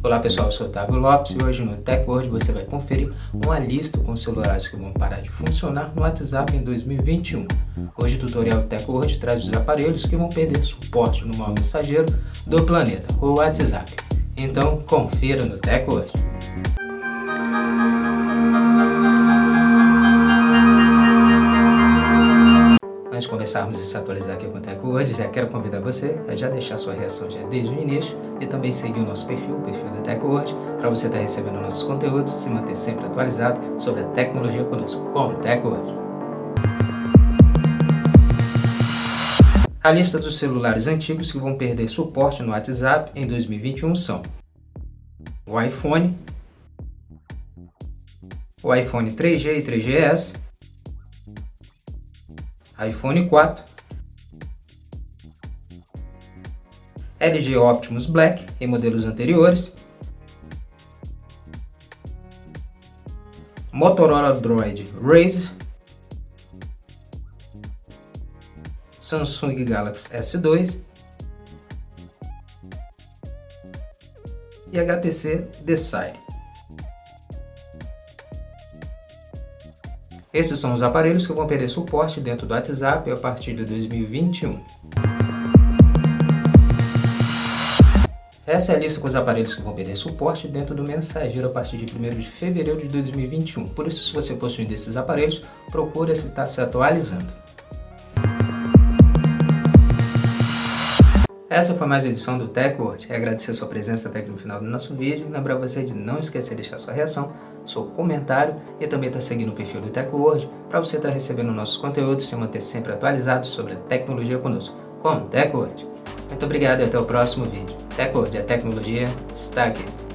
Olá pessoal, eu sou Otávio Lopes e hoje no TechWord você vai conferir uma lista com celulares que vão parar de funcionar no WhatsApp em 2021. Hoje o tutorial TechWord traz os aparelhos que vão perder suporte no maior mensageiro do planeta, o WhatsApp. Então confira no TechWord. Antes de começarmos a se atualizar aqui com o Teco hoje, já quero convidar você a já deixar sua reação já desde o início e também seguir o nosso perfil, o perfil da Teco hoje, para você estar recebendo nossos conteúdos e se manter sempre atualizado sobre a tecnologia conosco, com o Teco hoje. A lista dos celulares antigos que vão perder suporte no WhatsApp em 2021 são o iPhone, o iPhone 3G e 3GS, iPhone 4, LG Optimus Black em modelos anteriores, Motorola Droid Razr, Samsung Galaxy S2 e HTC Desire. Esses são os aparelhos que vão perder suporte dentro do WhatsApp a partir de 2021. Essa é a lista com os aparelhos que vão perder suporte dentro do mensageiro a partir de 1 de fevereiro de 2021. Por isso, se você possui desses aparelhos, procure estar se atualizando. Essa foi mais uma edição do TechWord. Agradecer a sua presença até aqui no final do nosso vídeo. Lembrar você de não esquecer de deixar sua reação, seu comentário e também estar tá seguindo o perfil do TechWord para você estar tá recebendo nossos conteúdos e se manter sempre atualizado sobre a tecnologia conosco, com TechWord. Muito obrigado e até o próximo vídeo. TechWord, a tecnologia está aqui.